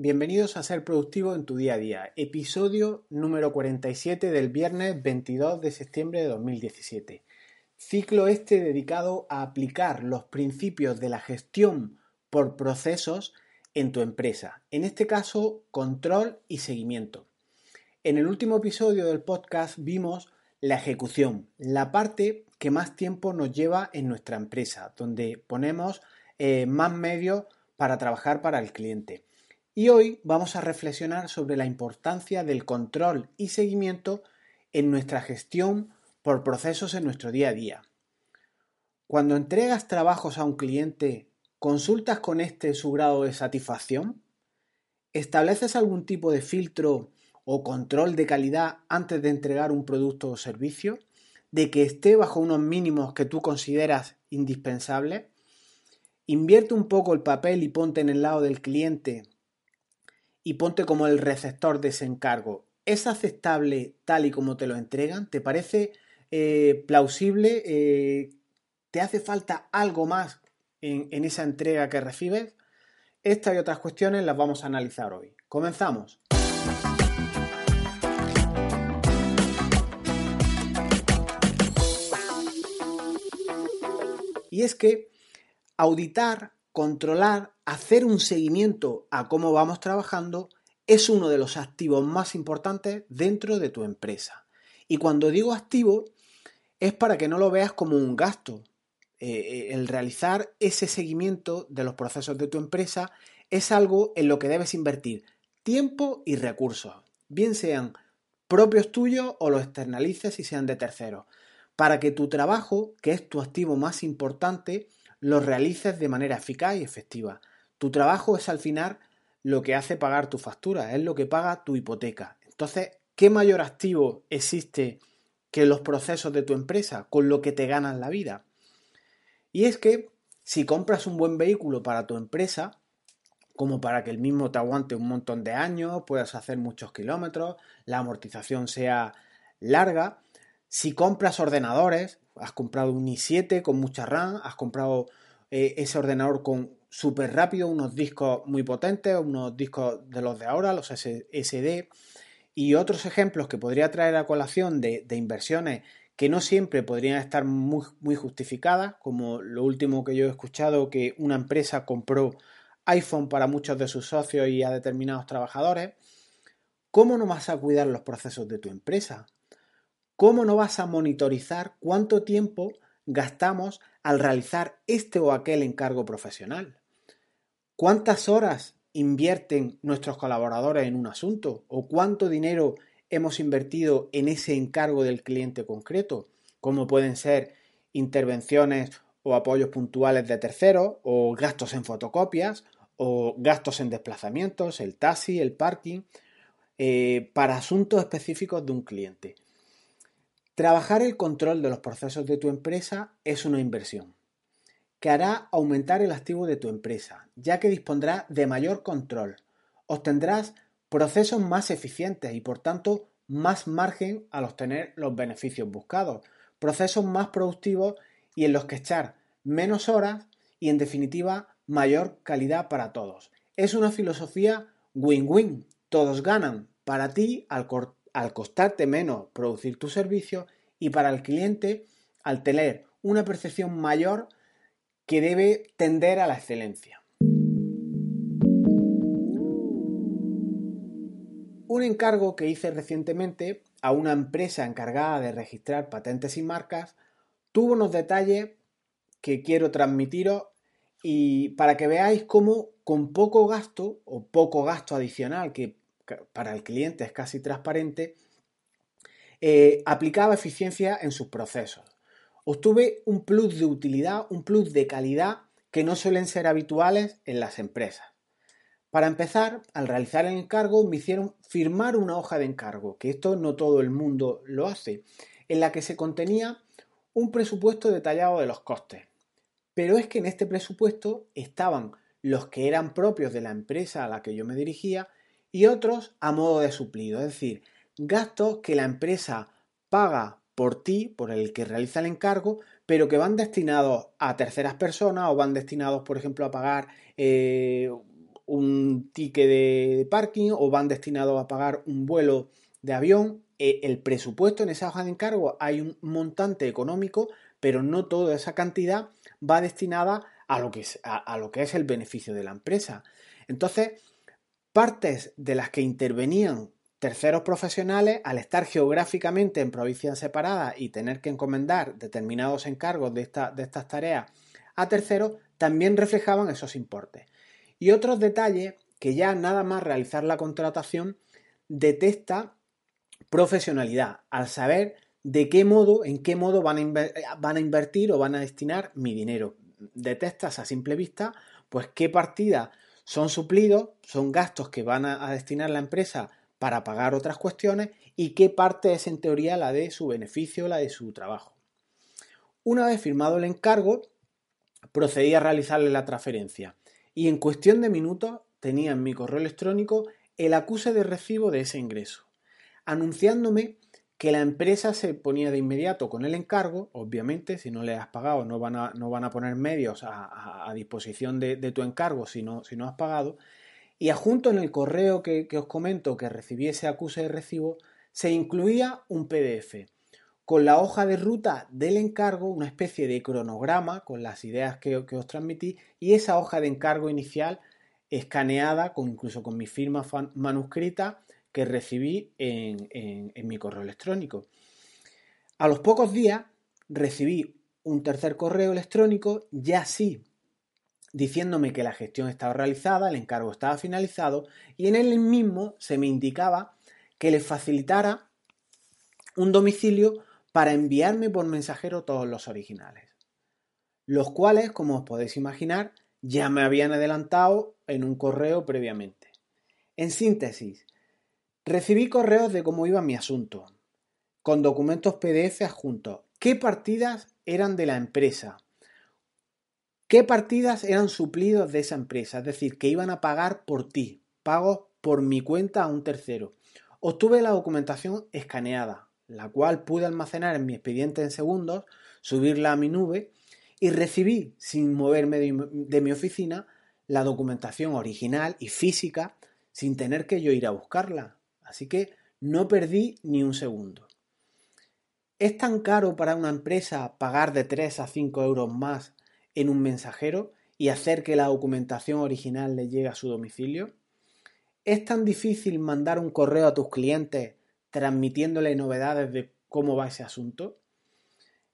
Bienvenidos a Ser Productivo en tu día a día, episodio número 47 del viernes 22 de septiembre de 2017. Ciclo este dedicado a aplicar los principios de la gestión por procesos en tu empresa, en este caso control y seguimiento. En el último episodio del podcast vimos la ejecución, la parte que más tiempo nos lleva en nuestra empresa, donde ponemos eh, más medios para trabajar para el cliente. Y hoy vamos a reflexionar sobre la importancia del control y seguimiento en nuestra gestión por procesos en nuestro día a día. Cuando entregas trabajos a un cliente, ¿consultas con este su grado de satisfacción? ¿Estableces algún tipo de filtro o control de calidad antes de entregar un producto o servicio? ¿De que esté bajo unos mínimos que tú consideras indispensables? Invierte un poco el papel y ponte en el lado del cliente y ponte como el receptor de ese encargo. ¿Es aceptable tal y como te lo entregan? ¿Te parece eh, plausible? Eh, ¿Te hace falta algo más en, en esa entrega que recibes? Estas y otras cuestiones las vamos a analizar hoy. Comenzamos. Y es que auditar controlar, hacer un seguimiento a cómo vamos trabajando es uno de los activos más importantes dentro de tu empresa. Y cuando digo activo, es para que no lo veas como un gasto. Eh, eh, el realizar ese seguimiento de los procesos de tu empresa es algo en lo que debes invertir tiempo y recursos, bien sean propios tuyos o los externalices y sean de terceros, para que tu trabajo, que es tu activo más importante, lo realices de manera eficaz y efectiva. Tu trabajo es al final lo que hace pagar tu factura, es lo que paga tu hipoteca. Entonces, ¿qué mayor activo existe que los procesos de tu empresa con lo que te ganas la vida? Y es que si compras un buen vehículo para tu empresa, como para que el mismo te aguante un montón de años, puedas hacer muchos kilómetros, la amortización sea larga, si compras ordenadores, has comprado un i7 con mucha RAM, has comprado eh, ese ordenador con súper rápido, unos discos muy potentes, unos discos de los de ahora, los SSD, y otros ejemplos que podría traer a colación de, inversiones que no siempre podrían estar muy, muy, justificadas, como lo último que yo he escuchado, que una empresa compró iPhone para muchos de sus socios y a determinados trabajadores. ¿Cómo no vas a cuidar los procesos de tu empresa? ¿Cómo no vas a monitorizar cuánto tiempo gastamos al realizar este o aquel encargo profesional? ¿Cuántas horas invierten nuestros colaboradores en un asunto? ¿O cuánto dinero hemos invertido en ese encargo del cliente concreto? Como pueden ser intervenciones o apoyos puntuales de terceros, o gastos en fotocopias, o gastos en desplazamientos, el taxi, el parking, eh, para asuntos específicos de un cliente. Trabajar el control de los procesos de tu empresa es una inversión que hará aumentar el activo de tu empresa, ya que dispondrá de mayor control. Obtendrás procesos más eficientes y por tanto más margen al obtener los beneficios buscados, procesos más productivos y en los que echar menos horas y en definitiva mayor calidad para todos. Es una filosofía win-win, todos ganan. Para ti, al, al costarte menos producir tu servicio y para el cliente al tener una percepción mayor que debe tender a la excelencia. Un encargo que hice recientemente a una empresa encargada de registrar patentes y marcas tuvo unos detalles que quiero transmitiros y para que veáis cómo con poco gasto o poco gasto adicional que para el cliente es casi transparente, eh, aplicaba eficiencia en sus procesos. Obtuve un plus de utilidad, un plus de calidad que no suelen ser habituales en las empresas. Para empezar, al realizar el encargo me hicieron firmar una hoja de encargo, que esto no todo el mundo lo hace, en la que se contenía un presupuesto detallado de los costes. Pero es que en este presupuesto estaban los que eran propios de la empresa a la que yo me dirigía y otros a modo de suplido, es decir, gastos que la empresa paga por ti, por el que realiza el encargo, pero que van destinados a terceras personas o van destinados, por ejemplo, a pagar eh, un ticket de parking o van destinados a pagar un vuelo de avión. Eh, el presupuesto en esa hoja de encargo hay un montante económico, pero no toda esa cantidad va destinada a lo que es, a lo que es el beneficio de la empresa. Entonces, partes de las que intervenían terceros profesionales, al estar geográficamente en provincias separadas y tener que encomendar determinados encargos de, de estas tareas a terceros, también reflejaban esos importes. Y otros detalles que ya nada más realizar la contratación detecta profesionalidad, al saber de qué modo, en qué modo van a, van a invertir o van a destinar mi dinero. Detectas a simple vista, pues qué partidas son suplidos, son gastos que van a, destinar la empresa para pagar otras cuestiones y qué parte es en teoría la de su beneficio, la de su trabajo. Una vez firmado el encargo, procedí a realizarle la transferencia y en cuestión de minutos tenía en mi correo electrónico el acuse de recibo de ese ingreso, anunciándome que la empresa se ponía de inmediato con el encargo, obviamente, si no le has pagado no van a, no van a poner medios a, disposición de, tu encargo si no, si no has pagado, y adjunto en el correo que, os comento que recibí ese acuse de recibo, se incluía un PDF con la hoja de ruta del encargo, una especie de cronograma con las ideas que, que os transmití, y esa hoja de encargo inicial escaneada, con, incluso con mi firma manuscrita, que recibí en, mi correo electrónico. A los pocos días recibí un tercer correo electrónico, ya sí, diciéndome que la gestión estaba realizada, el encargo estaba finalizado y en él mismo se me indicaba que le facilitara un domicilio para enviarme por mensajero todos los originales, los cuales, como os podéis imaginar, ya me habían adelantado en un correo previamente. En síntesis, Recibí correos de cómo iba mi asunto, con documentos PDF adjuntos. ¿Qué partidas eran de la empresa? ¿Qué partidas eran suplidos de esa empresa? Es decir, que iban a pagar por ti, pagos por mi cuenta a un tercero. Obtuve la documentación escaneada, la cual pude almacenar en mi expediente en segundos, subirla a mi nube y recibí, sin moverme de, mi oficina, la documentación original y física sin tener que yo ir a buscarla. Así que no perdí ni un segundo. ¿Es tan caro para una empresa pagar de 3 a 5 euros más en un mensajero y hacer que la documentación original le llegue a su domicilio? ¿Es tan difícil mandar un correo a tus clientes transmitiéndole novedades de cómo va ese asunto?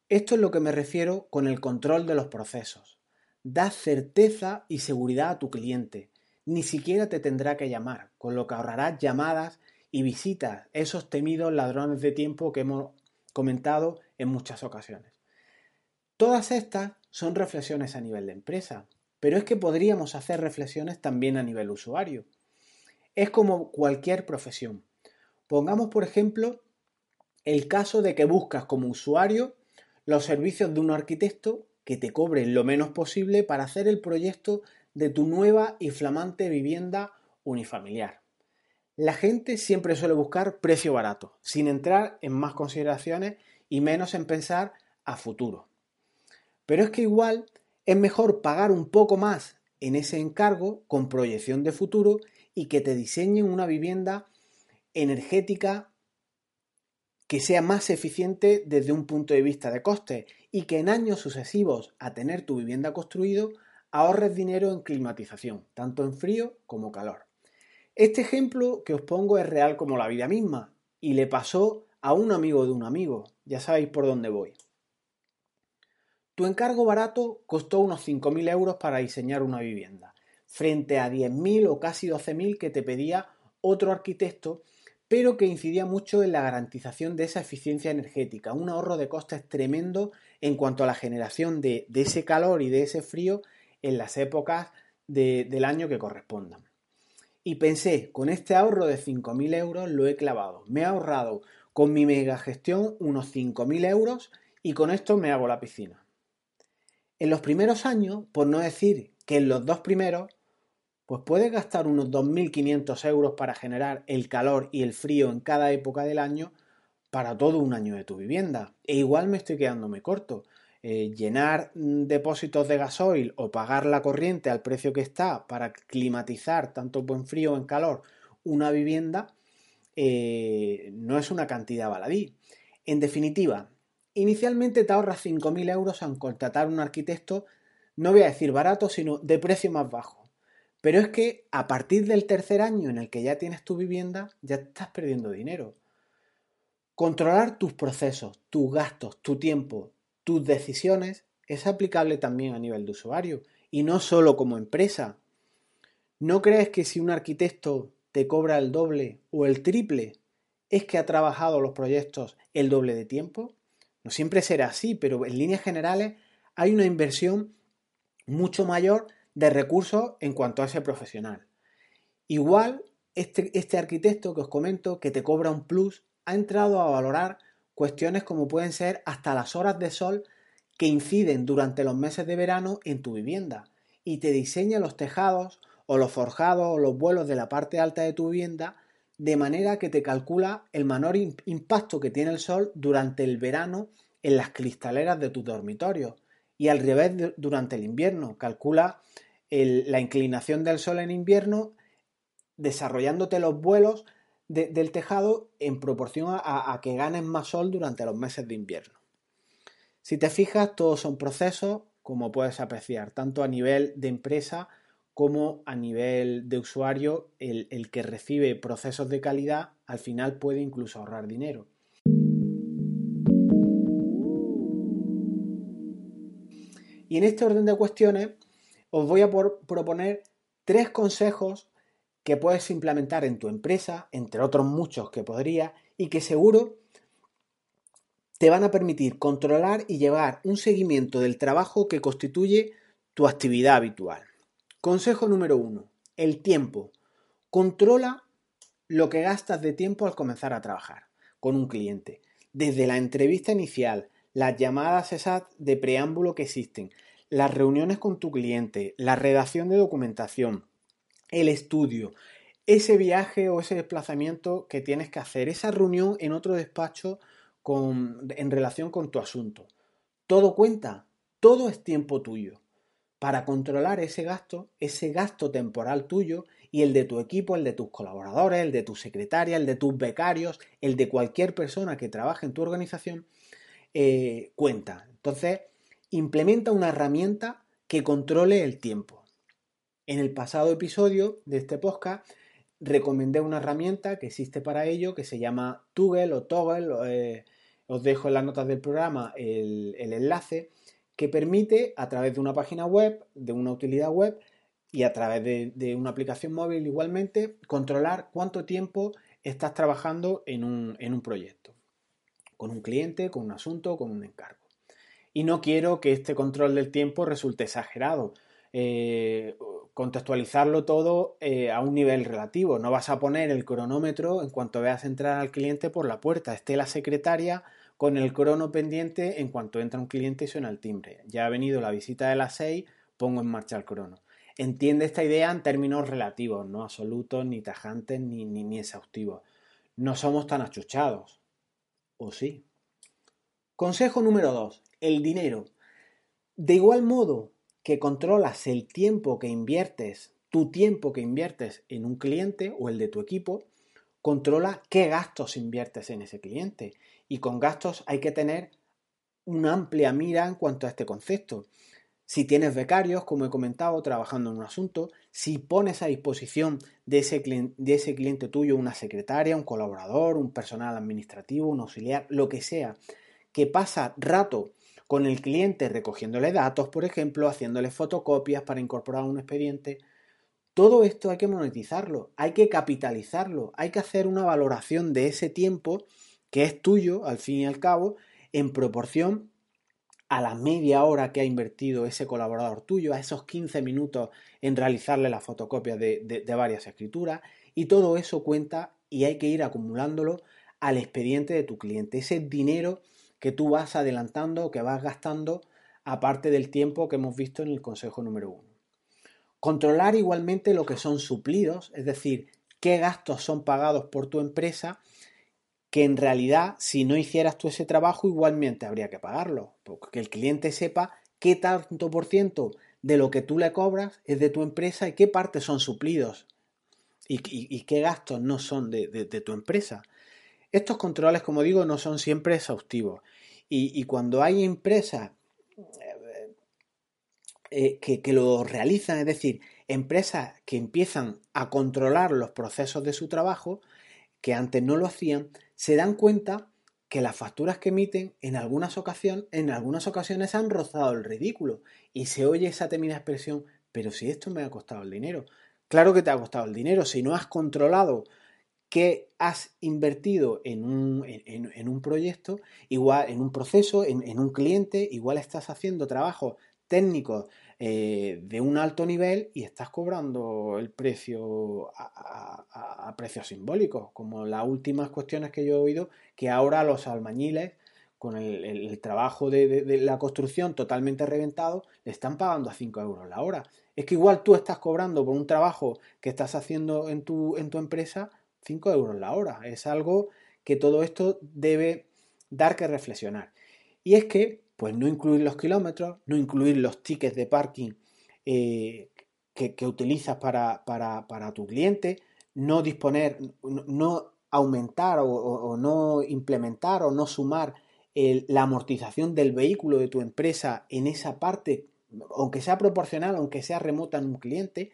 Esto es lo que me refiero con el control de los procesos. Da certeza y seguridad a tu cliente. Ni siquiera te tendrá que llamar, con lo que ahorrarás llamadas y visitas esos temidos ladrones de tiempo que hemos comentado en muchas ocasiones. Todas estas son reflexiones a nivel de empresa, pero es que podríamos hacer reflexiones también a nivel usuario. Es como cualquier profesión. Pongamos, por ejemplo, el caso de que buscas como usuario los servicios de un arquitecto que te cobre lo menos posible para hacer el proyecto de tu nueva y flamante vivienda unifamiliar. La gente siempre suele buscar precio barato, sin entrar en más consideraciones y menos en pensar a futuro. Pero es que igual es mejor pagar un poco más en ese encargo con proyección de futuro y que te diseñen una vivienda energética que sea más eficiente desde un punto de vista de coste y que en años sucesivos a tener tu vivienda construido ahorres dinero en climatización, tanto en frío como calor. Este ejemplo que os pongo es real como la vida misma y le pasó a un amigo de un amigo. Ya sabéis por dónde voy. Tu encargo barato costó unos 5.000 euros para diseñar una vivienda, frente a 10.000 o casi 12.000 que te pedía otro arquitecto, pero que incidía mucho en la garantización de esa eficiencia energética, un ahorro de costes tremendo en cuanto a la generación de, ese calor y de ese frío en las épocas del año que correspondan. Y pensé, con este ahorro de 5.000 euros lo he clavado. Me he ahorrado con mi mega gestión unos 5.000 euros y con esto me hago la piscina. En los primeros años, por no decir que en los dos primeros, pues puedes gastar unos 2.500 euros para generar el calor y el frío en cada época del año para todo un año de tu vivienda. E igual me estoy quedándome corto. Eh, llenar mm, depósitos de gasoil o pagar la corriente al precio que está para climatizar tanto en frío en calor una vivienda, eh, no es una cantidad baladí. En definitiva, inicialmente te ahorras 5.000 euros en contratar un arquitecto, no voy a decir barato, sino de precio más bajo. Pero es que a partir del tercer año en el que ya tienes tu vivienda, ya estás perdiendo dinero. Controlar tus procesos, tus gastos, tu tiempo, tus decisiones es aplicable también a nivel de usuario y no solo como empresa. ¿No crees que si un arquitecto te cobra el doble o el triple es que ha trabajado los proyectos el doble de tiempo? No siempre será así, pero en líneas generales hay una inversión mucho mayor de recursos en cuanto a ese profesional. Igual, este, este arquitecto que os comento, que te cobra un plus, ha entrado a valorar cuestiones como pueden ser hasta las horas de sol que inciden durante los meses de verano en tu vivienda y te diseña los tejados o los forjados o los vuelos de la parte alta de tu vivienda de manera que te calcula el menor impacto que tiene el sol durante el verano en las cristaleras de tu dormitorio y al revés durante el invierno. Calcula la inclinación del sol en invierno desarrollándote los vuelos del tejado en proporción a, que ganes más sol durante los meses de invierno. Si te fijas, todos son procesos, como puedes apreciar, tanto a nivel de empresa como a nivel de usuario, el, que recibe procesos de calidad al final puede incluso ahorrar dinero. Y en este orden de cuestiones os voy a proponer tres consejos que puedes implementar en tu empresa, entre otros muchos que podría, y que seguro te van a permitir controlar y llevar un seguimiento del trabajo que constituye tu actividad habitual. Consejo número uno, el tiempo. Controla lo que gastas de tiempo al comenzar a trabajar con un cliente. Desde la entrevista inicial, las llamadas esas de preámbulo que existen, las reuniones con tu cliente, la redacción de documentación, el estudio, ese viaje o ese desplazamiento que tienes que hacer, esa reunión en otro despacho en relación con tu asunto. Todo cuenta, todo es tiempo tuyo. Para controlar ese gasto, ese gasto temporal tuyo y el de tu equipo, el de tus colaboradores, el de tu secretaria, el de tus becarios, el de cualquier persona que trabaje en tu organización, eh, cuenta. Entonces, implementa una herramienta que controle el tiempo. En el pasado episodio de este podcast recomendé una herramienta que existe para ello que se llama Toggle o Toggle. Eh, os dejo en las notas del programa el, enlace que permite a través de una página web, de una utilidad web y a través de, una aplicación móvil igualmente, controlar cuánto tiempo estás trabajando en un, en un proyecto, con un cliente, con un asunto, con un encargo. Y no quiero que este control del tiempo resulte exagerado. Eh, contextualizarlo todo eh, a un nivel relativo. No vas a poner el cronómetro en cuanto veas entrar al cliente por la puerta. Esté la secretaria con el crono pendiente en cuanto entra un cliente y suena el timbre. Ya ha venido la visita de las 6, pongo en marcha el crono. Entiende esta idea en términos relativos, no absolutos, ni tajantes, ni, ni, ni exhaustivos. No somos tan achuchados. ¿O sí? Consejo número 2. El dinero. De igual modo que controlas el tiempo que inviertes, tu tiempo que inviertes en un cliente o el de tu equipo, controla qué gastos inviertes en ese cliente. Y con gastos hay que tener una amplia mira en cuanto a este concepto. Si tienes becarios, como he comentado, trabajando en un asunto, si pones a disposición de ese, de ese cliente tuyo una secretaria, un colaborador, un personal administrativo, un auxiliar, lo que sea, que pasa rato con el cliente recogiéndole datos, por ejemplo, haciéndole fotocopias para incorporar un expediente. Todo esto hay que monetizarlo, hay que capitalizarlo, hay que hacer una valoración de ese tiempo que es tuyo, al fin y al cabo, en proporción a la media hora que ha invertido ese colaborador tuyo, a esos 15 minutos en realizarle la fotocopia de, de varias escrituras, y todo eso cuenta y hay que ir acumulándolo al expediente de tu cliente. Ese dinero que tú vas adelantando o que vas gastando aparte del tiempo que hemos visto en el consejo número uno. Controlar igualmente lo que son suplidos, es decir, qué gastos son pagados por tu empresa que en realidad si no hicieras tú ese trabajo igualmente habría que pagarlo, porque el cliente sepa qué tanto por ciento de lo que tú le cobras es de tu empresa y qué partes son suplidos y, qué gastos no son de, tu empresa. Estos controles, como digo, no son siempre exhaustivos. Y, cuando hay empresas eh, eh, que, que, lo realizan, es decir, empresas que empiezan a controlar los procesos de su trabajo, que antes no lo hacían, se dan cuenta que las facturas que emiten en algunas ocasiones, en algunas ocasiones han rozado el ridículo y se oye esa temida expresión, pero si esto me ha costado el dinero. Claro que te ha costado el dinero, si no has controlado que has invertido en un, en, un proyecto, igual en un proceso, en, un cliente, igual estás haciendo trabajos técnicos eh, de un alto nivel y estás cobrando el precio a, precios simbólicos, como las últimas cuestiones que yo he oído, que ahora los albañiles, con el, trabajo de, la construcción totalmente reventado, le están pagando a 5 euros la hora. Es que igual tú estás cobrando por un trabajo que estás haciendo en tu, en tu empresa 5 euros la hora. Es algo que todo esto debe dar que reflexionar. Y es que pues no incluir los kilómetros, no incluir los tickets de parking eh, que, utilizas para, tu cliente, no disponer, no aumentar o, no implementar o no sumar la amortización del vehículo de tu empresa en esa parte, aunque sea proporcional, aunque sea remota en un cliente,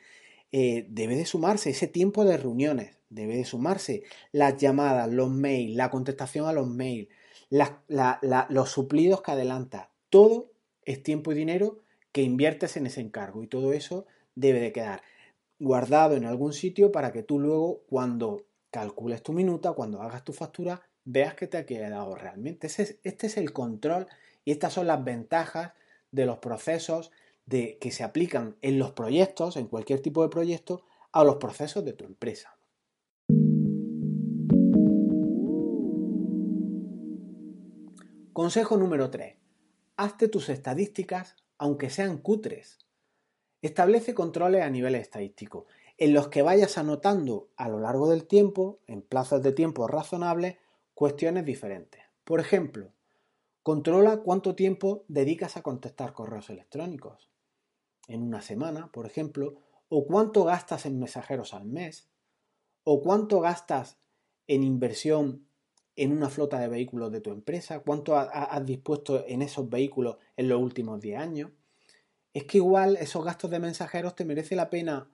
eh, debe de sumarse ese tiempo de reuniones, debe de sumarse las llamadas, los mails, la contestación a los mails, los suplidos que adelanta. Todo es tiempo y dinero que inviertes en ese encargo y todo eso debe de quedar guardado en algún sitio para que tú luego cuando calcules tu minuta, cuando hagas tu factura, veas que te ha quedado realmente. este es el control y estas son las ventajas de los procesos de, que se aplican en los proyectos, en cualquier tipo de proyecto, a los procesos de tu empresa. Consejo número 3. Hazte tus estadísticas aunque sean cutres. Establece controles a nivel estadístico, en los que vayas anotando a lo largo del tiempo, en plazos de tiempo razonables, cuestiones diferentes. Por ejemplo, controla cuánto tiempo dedicas a contestar correos electrónicos. En una semana, por ejemplo, o cuánto gastas en mensajeros al mes, o cuánto gastas en inversión en una flota de vehículos de tu empresa, cuánto has dispuesto en esos vehículos en los últimos 10 años. Es que igual esos gastos de mensajeros te merece la pena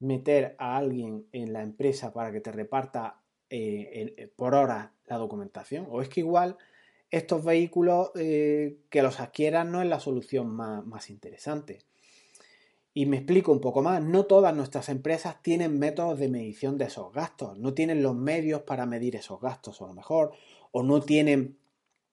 meter a alguien en la empresa para que te reparta eh, eh, por hora la documentación. O es que igual estos vehículos eh, que los adquieran no es la solución más interesante. Y me explico un poco más, no todas nuestras empresas tienen métodos de medición de esos gastos, no tienen los medios para medir esos gastos a lo mejor, o no tienen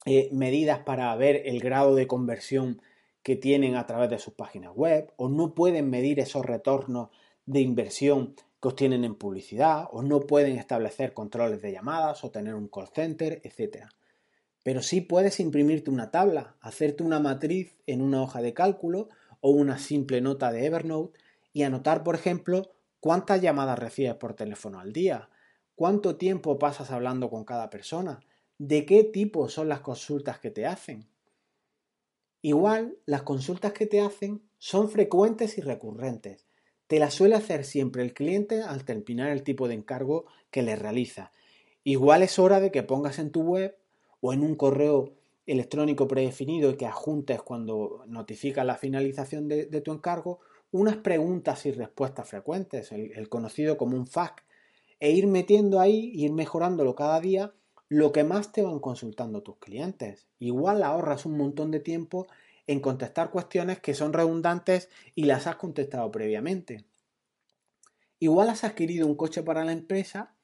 eh, medidas para ver el grado de conversión que tienen a través de sus páginas web, o no pueden medir esos retornos de inversión que obtienen en publicidad, o no pueden establecer controles de llamadas o tener un call center, etc. Pero sí puedes imprimirte una tabla, hacerte una matriz en una hoja de cálculo o una simple nota de Evernote y anotar, por ejemplo, cuántas llamadas recibes por teléfono al día, cuánto tiempo pasas hablando con cada persona, de qué tipo son las consultas que te hacen. Igual, las consultas que te hacen son frecuentes y recurrentes. Te las suele hacer siempre el cliente al terminar el tipo de encargo que le realiza. Igual es hora de que pongas en tu web o en un correo electrónico predefinido y que adjuntes cuando notificas la finalización de, tu encargo unas preguntas y respuestas frecuentes, el, conocido como un FAQ, e ir metiendo ahí, ir mejorándolo cada día lo que más te van consultando tus clientes. Igual ahorras un montón de tiempo en contestar cuestiones que son redundantes y las has contestado previamente. Igual has adquirido un coche para la empresa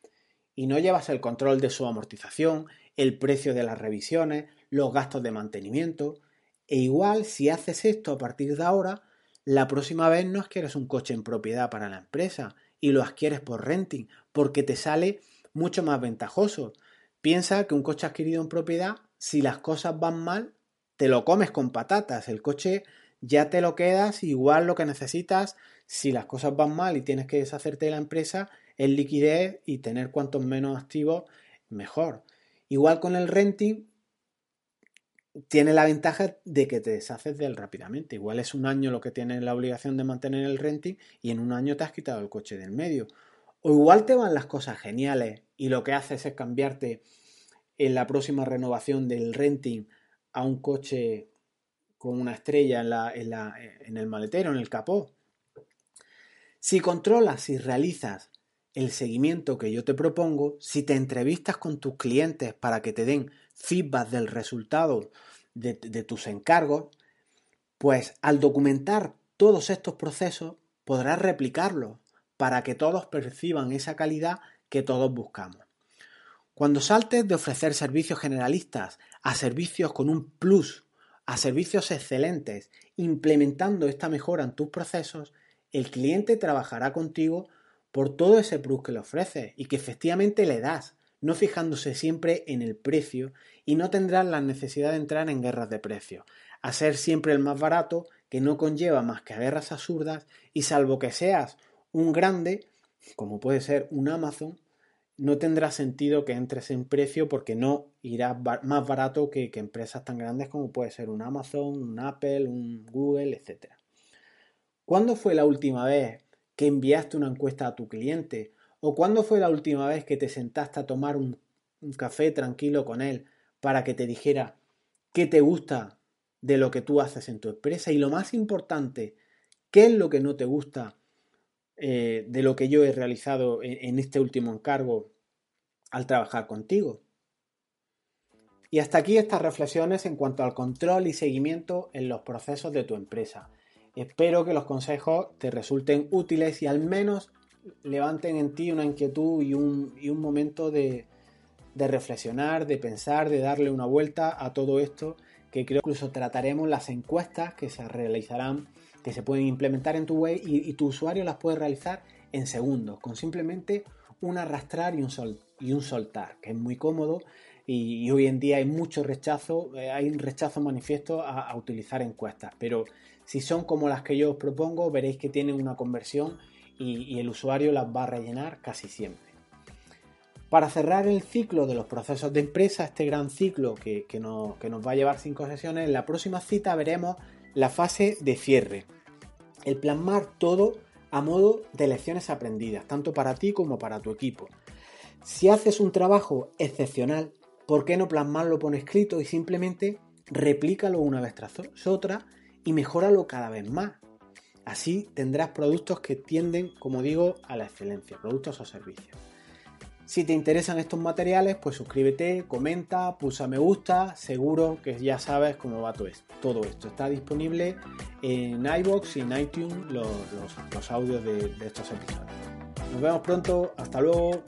y no llevas el control de su amortización, el precio de las revisiones, los gastos de mantenimiento. E igual, si haces esto a partir de ahora, la próxima vez no adquieres un coche en propiedad para la empresa y lo adquieres por renting, porque te sale mucho más ventajoso. Piensa que un coche adquirido en propiedad, si las cosas van mal, te lo comes con patatas. El coche ya te lo quedas, igual lo que necesitas, si las cosas van mal y tienes que deshacerte de la empresa, es liquidez y tener cuantos menos activos, mejor. Igual con el renting, tiene la ventaja de que te deshaces de él rápidamente. Igual es un año lo que tienes la obligación de mantener el renting y en un año te has quitado el coche del medio. O igual te van las cosas geniales y lo que haces es cambiarte en la próxima renovación del renting a un coche con una estrella en, la, en, la, en el maletero, en el capó. Si controlas y realizas el seguimiento que yo te propongo, si te entrevistas con tus clientes para que te den feedback del resultado de, tus encargos, pues al documentar todos estos procesos podrás replicarlos para que todos perciban esa calidad que todos buscamos. Cuando saltes de ofrecer servicios generalistas a servicios con un plus, a servicios excelentes, implementando esta mejora en tus procesos, el cliente trabajará contigo por todo ese plus que le ofreces y que efectivamente le das, no fijándose siempre en el precio y no tendrás la necesidad de entrar en guerras de precios, a ser siempre el más barato que no conlleva más que guerras absurdas y salvo que seas un grande, como puede ser un Amazon, no tendrá sentido que entres en precio porque no irás más barato que, que, empresas tan grandes como puede ser un Amazon, un Apple, un Google, etc. ¿Cuándo fue la última vez que enviaste una encuesta a tu cliente ¿O cuándo fue la última vez que te sentaste a tomar un, café tranquilo con él para que te dijera qué te gusta de lo que tú haces en tu empresa? Y lo más importante, ¿qué es lo que no te gusta eh, de lo que yo he realizado en este último encargo al trabajar contigo? Y hasta aquí estas reflexiones en cuanto al control y seguimiento en los procesos de tu empresa. Espero que los consejos te resulten útiles y al menos levanten en ti una inquietud y un, un momento de, de, reflexionar, de pensar, de darle una vuelta a todo esto, que creo que incluso trataremos las encuestas que se realizarán, que se pueden implementar en tu web y, tu usuario las puede realizar en segundos, con simplemente un arrastrar y un, sol, y un soltar, que es muy cómodo y, hoy en día hay mucho rechazo, eh, hay un rechazo manifiesto a, a utilizar encuestas, pero si son como las que yo os propongo, veréis que tienen una conversión y, el usuario las va a rellenar casi siempre. Para cerrar el ciclo de los procesos de empresa, este gran ciclo que, nos, va a llevar cinco sesiones, en la próxima cita veremos la fase de cierre. El plasmar todo a modo de lecciones aprendidas, tanto para ti como para tu equipo. Si haces un trabajo excepcional, ¿por qué no plasmarlo por escrito y simplemente replícalo una vez tras otra y mejóralo cada vez más? Así tendrás productos que tienden, como digo, a la excelencia, productos o servicios. Si te interesan estos materiales, pues suscríbete, comenta, pulsa me gusta, seguro que ya sabes cómo va todo esto. Todo esto está disponible en iBox y en iTunes los, audios de estos episodios. Nos vemos pronto, hasta luego.